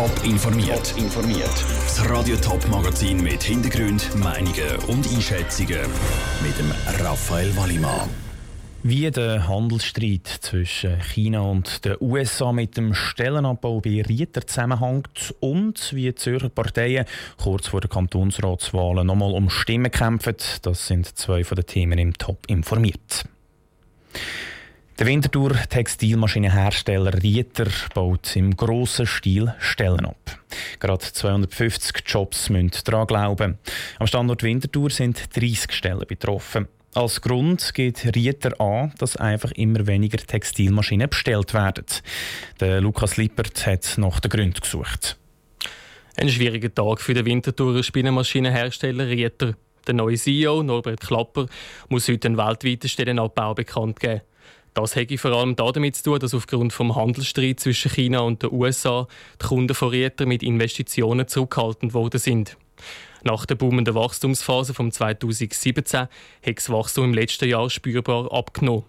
Top informiert. informiert. Das Radio Top Magazin mit Hintergrund, Meinungen und Einschätzungen mit dem Raphael Wallimann. Wie der Handelsstreit zwischen China und den USA mit dem Stellenabbau bei Rieter zusammenhängt und wie die Zürcher Parteien kurz vor der Kantonsratswahlen nochmal um Stimmen kämpfen, das sind zwei von den Themen im Top informiert. Der Winterthur Textilmaschinenhersteller Rieter baut im grossen Stil Stellen ab. Gerade 250 Jobs müssen daran glauben. Am Standort Winterthur sind 30 Stellen betroffen. Als Grund geht Rieter an, dass einfach immer weniger Textilmaschinen bestellt werden. Der Lukas Lippert hat nach den Gründen gesucht. Ein schwieriger Tag für den Winterthurer Spinnenmaschinenhersteller Rieter. Der neue CEO Norbert Klapper muss heute einen weltweiten Stellenabbau bekannt geben. Das hätte vor allem damit zu tun, dass aufgrund des Handelsstreits zwischen China und den USA die Kunden von Rieter mit Investitionen zurückgehalten worden sind. Nach der boomenden Wachstumsphase von 2017 hat das Wachstum im letzten Jahr spürbar abgenommen.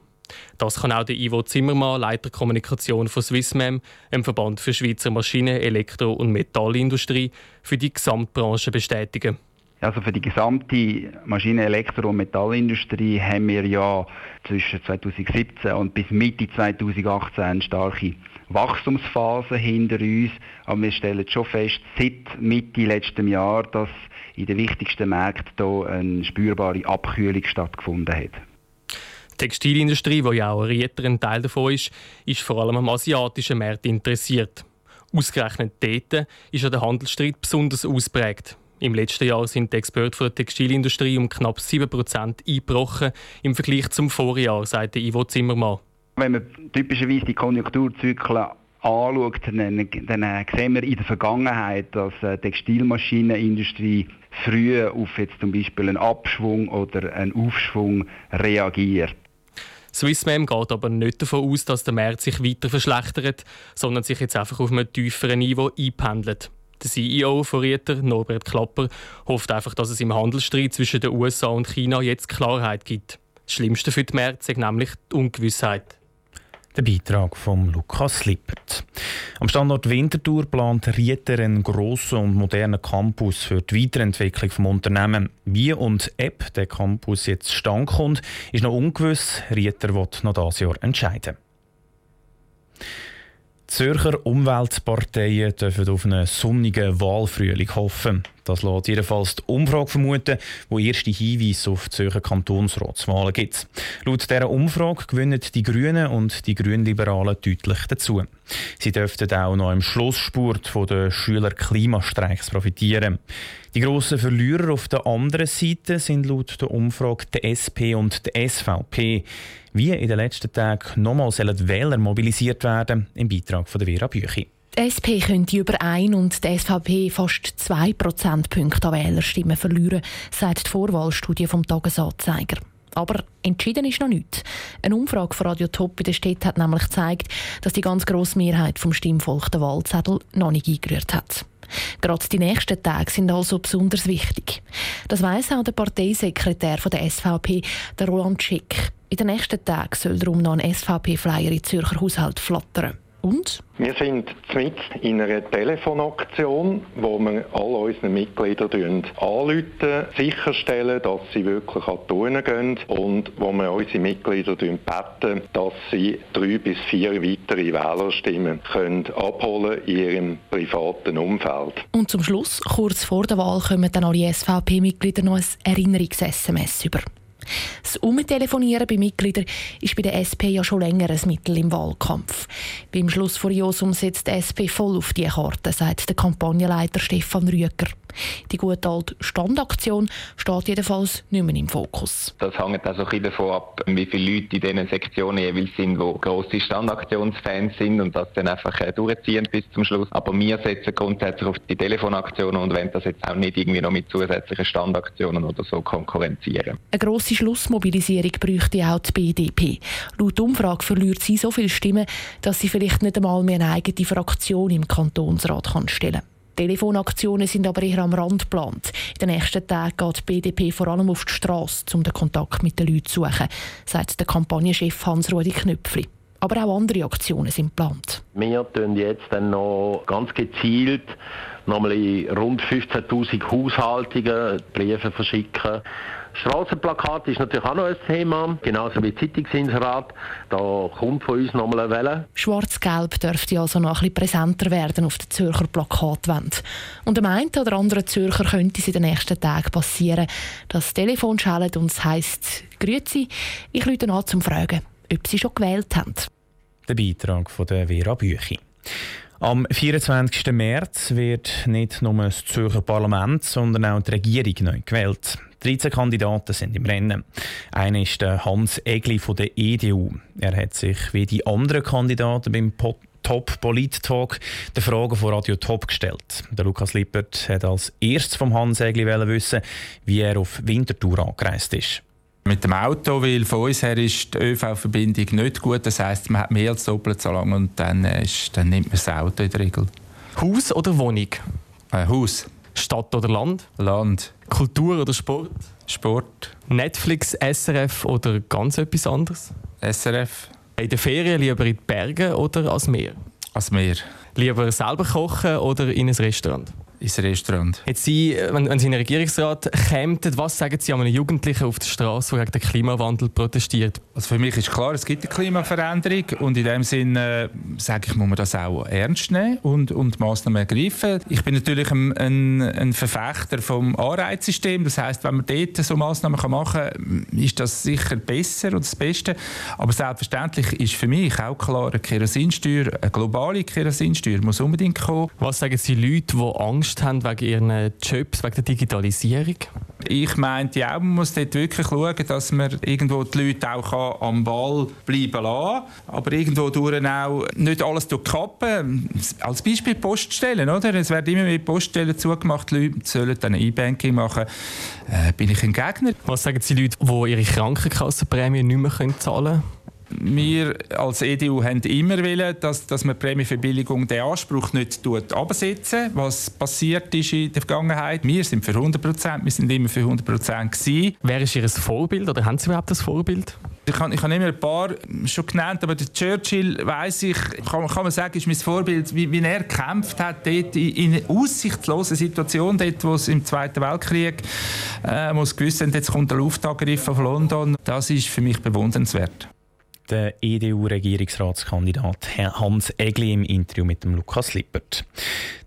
Das kann auch der Ivo Zimmermann, Leiter Kommunikation von Swissmem, einem Verband für Schweizer Maschinen-, Elektro- und Metallindustrie, für die Gesamtbranche bestätigen. Also für die gesamte Maschinen-, Elektro- und Metallindustrie haben wir ja zwischen 2017 und bis Mitte 2018 eine starke Wachstumsphase hinter uns. Aber wir stellen schon fest, seit Mitte letzten Jahr, dass in den wichtigsten Märkten hier eine spürbare Abkühlung stattgefunden hat. Die Textilindustrie, die ja auch ein ein Teil davon ist, ist vor allem am asiatischen Markt interessiert. Ausgerechnet dort ist der Handelsstreit besonders ausprägt. Im letzten Jahr sind die Experten der Textilindustrie um knapp 7% eingebrochen im Vergleich zum Vorjahr, sagt Ivo Zimmermann. Wenn man typischerweise die Konjunkturzyklen anschaut, dann, dann sehen wir in der Vergangenheit, dass die Textilmaschinenindustrie früh auf jetzt zum Beispiel einen Abschwung oder einen Aufschwung reagiert. Swissmem geht aber nicht davon aus, dass der Markt sich weiter verschlechtert, sondern sich jetzt einfach auf einem tieferen Niveau einpendelt. Der CEO von Rieter, Norbert Klapper, hofft einfach, dass es im Handelsstreit zwischen den USA und China jetzt Klarheit gibt. Das Schlimmste für die Märkte ist nämlich die Ungewissheit. Der Beitrag von Lukas Lippert. Am Standort Winterthur plant Rieter einen grossen und modernen Campus für die Weiterentwicklung des Unternehmens. Wie und ob der Campus jetzt zustande kommt, ist noch ungewiss. Rieter wird noch dieses Jahr entscheiden. Zürcher Umweltparteien dürfen auf einen sonnigen Wahlfrühling hoffen. Das lässt jedenfalls die Umfrage vermuten, wo erste Hinweise auf die Zürcher Kantonsratswahlen gibt. Laut dieser Umfrage gewinnen die Grünen und die Grünliberalen deutlich dazu. Sie dürften auch noch im Schlussspurt von den Schüler Klimastreiks profitieren. Die grossen Verlierer auf der anderen Seite sind laut der Umfrage die SP und die SVP. Wie in den letzten Tagen nochmal sollen Wähler mobilisiert werden, im Beitrag von Vera Büchi. Die SP könnte über ein und die SVP fast zwei Prozentpunkte an Wählerstimmen verlieren, sagt die Vorwahlstudie vom Tagesanzeiger. Aber entschieden ist noch nichts. Eine Umfrage von Radio Top in der Stadt hat nämlich gezeigt, dass die ganz grosse Mehrheit vom Stimmvolk den Wahlzettel noch nicht eingerührt hat. Gerade die nächsten Tage sind also besonders wichtig. Das weiss auch der Parteisekretär der SVP, der Roland Schick. In den nächsten Tagen soll darum noch ein SVP-Flyer in Zürcher Haushalt flattern. Und? Wir sind mit in einer Telefonaktion, wo wir alle unseren Mitgliedern anrufen, sicherstellen, dass sie wirklich an die Touren gehen und wo wir unsere Mitglieder beten, dass sie drei bis vier weitere Wählerstimmen können abholen in ihrem privaten Umfeld. Und zum Schluss, kurz vor der Wahl, kommen dann alle SVP-Mitglieder noch ein Erinnerungs-SMS über. Das Umtelefonieren bei Mitgliedern ist bei der SP ja schon länger ein Mittel im Wahlkampf. Beim Schluss vor Josum setzt die SP voll auf die Karte, sagt der Kampagnenleiter Stefan Rüeger. Die gute alte Standaktion steht jedenfalls nicht mehr im Fokus. Das hängt also ein davon ab, wie viele Leute in diesen Sektionen jeweils sind, die grosse Standaktionsfans sind und das dann einfach äh, durchziehen bis zum Schluss. Aber wir setzen grundsätzlich auf die Telefonaktionen und wollen das jetzt auch nicht irgendwie noch mit zusätzlichen Standaktionen oder so konkurrenzieren. Eine grosse Schlussmobilisierung bräuchte auch die BDP. Laut Umfrage verliert sie so viele Stimmen, dass sie vielleicht nicht einmal mehr eine eigene Fraktion im Kantonsrat kann stellen kann. Telefonaktionen sind aber eher am Rand geplant. In den nächsten Tagen geht die BDP vor allem auf die Straße, um den Kontakt mit den Leuten zu suchen, sagt der Kampagnenchef Hans-Rudi Knöpfli. Aber auch andere Aktionen sind geplant. Wir tun jetzt dann noch ganz gezielt nochmal rund 15.000 Haushaltungen Briefe verschicken. Strassenplakat ist natürlich auch noch ein Thema, genauso wie Zeitungsinserat. Da kommt von uns nochmal eine Welle. Schwarz-Gelb dürfte also noch ein bisschen präsenter werden auf der Zürcher Plakatwand. Und dem einen oder anderen Zürcher könnte es in den nächsten Tagen passieren, dass das Telefon schellt und es heisst «Grüezi, ich rufe an zum Fragen, ob Sie schon gewählt haben». Der Beitrag von der Vera Büchi. Am 24. März wird nicht nur das Zürcher Parlament, sondern auch die Regierung neu gewählt. 13 Kandidaten sind im Rennen. Einer ist der Hans Egli von der EDU. Er hat sich wie die anderen Kandidaten beim Top Polit Talk die Fragen von Radio Top gestellt. Der Lukas Lippert hat als erstes vom Hans Egli wissen, wie er auf Winterthur angereist ist. Mit dem Auto, weil von uns her ist die ÖV-Verbindung nicht gut. Das heisst, man hat mehr als doppelt so lange und dann, ist, dann nimmt man das Auto in der Regel. Haus oder Wohnung? Äh, Haus. Stadt oder Land? Land. Kultur oder Sport? Sport. Netflix, SRF oder ganz etwas anderes? SRF. In der Ferien lieber in die Berge oder als Meer? Als Meer. Lieber selber kochen oder in ein Restaurant? Ins Restaurant. Jetzt Sie, äh, wenn, wenn Sie in den Regierungsrat kämen, was sagen Sie an einen Jugendlichen auf der Straße, der gegen den Klimawandel protestiert? Also für mich ist klar, es gibt eine Klimaveränderung und in dem Sinne äh, sage ich, muss man das auch ernst nehmen und, und Massnahmen ergreifen. Ich bin natürlich ein, ein, ein Verfechter vom Anreizsystem. Das heißt, wenn man dort so Massnahmen machen kann, ist das sicher besser und das Beste. Aber selbstverständlich ist für mich auch klar, eine Kerosinsteuer, eine globale Kerosinsteuer muss unbedingt kommen. Was sagen Sie Leute, die Angst Angst haben wegen ihren Jobs, wegen der Digitalisierung? Ich meinte auch, man muss dort wirklich schauen, dass man irgendwo die Leute auch am Ball bleiben lassen aber irgendwo durch auch nicht alles durchkappen. Als Beispiel Poststellen, oder? Es werden immer mehr Poststellen zugemacht, die Leute sollen dann E-Banking machen. Äh, bin ich ein Gegner. Was sagen Sie Leute, die ihre Krankenkassenprämie nicht mehr zahlen können? Wir als EDU haben immer wollen, dass, dass man die Prämieverbilligung den Anspruch nicht absetzen Was passiert ist in der Vergangenheit, wir sind für 100 Prozent, wir sind immer für 100 Prozent Wer ist Ihr Vorbild oder haben Sie überhaupt ein Vorbild? Ich habe, ich habe immer ein paar schon genannt, aber der Churchill, weiß ich, kann, kann, man sagen, ist mein Vorbild, wie, wie er gekämpft hat dort in, in aussichtslosen Situationen, dort, wo es im Zweiten Weltkrieg, äh, wo es gewusst haben, jetzt kommt der Luftangriff auf London. Das ist für mich bewundernswert der EDU-Regierungsratskandidat Hans Egli im Interview mit dem Lukas Lippert.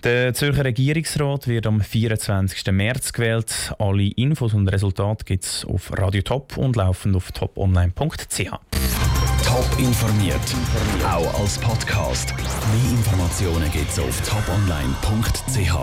Der Zürcher Regierungsrat wird am 24. März gewählt. Alle Infos und Resultate gibt es auf Radio Top und laufend auf toponline.ch. Top informiert, auch als Podcast. Mehr Informationen gibt es auf toponline.ch.